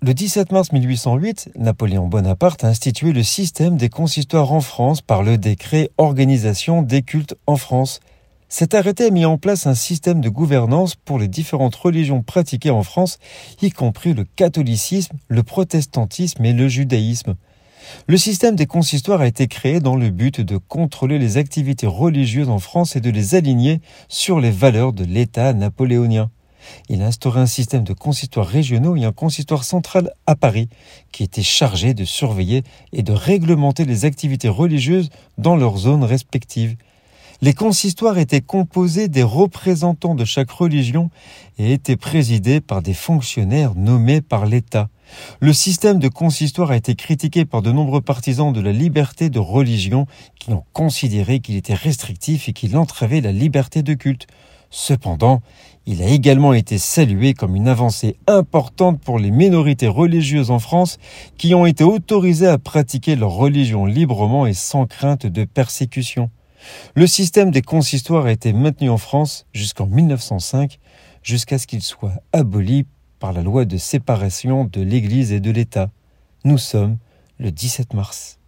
Le 17 mars 1808, Napoléon Bonaparte a institué le système des consistoires en France par le décret Organisation des cultes en France. Cet arrêté a mis en place un système de gouvernance pour les différentes religions pratiquées en France, y compris le catholicisme, le protestantisme et le judaïsme. Le système des consistoires a été créé dans le but de contrôler les activités religieuses en France et de les aligner sur les valeurs de l'État napoléonien. Il a instauré un système de consistoires régionaux et un consistoire central à Paris, qui était chargé de surveiller et de réglementer les activités religieuses dans leurs zones respectives. Les consistoires étaient composés des représentants de chaque religion et étaient présidés par des fonctionnaires nommés par l'État. Le système de consistoire a été critiqué par de nombreux partisans de la liberté de religion qui ont considéré qu'il était restrictif et qu'il entravait la liberté de culte. Cependant, il a également été salué comme une avancée importante pour les minorités religieuses en France qui ont été autorisées à pratiquer leur religion librement et sans crainte de persécution. Le système des consistoires a été maintenu en France jusqu'en 1905, jusqu'à ce qu'il soit aboli par la loi de séparation de l'Église et de l'État. Nous sommes le 17 mars.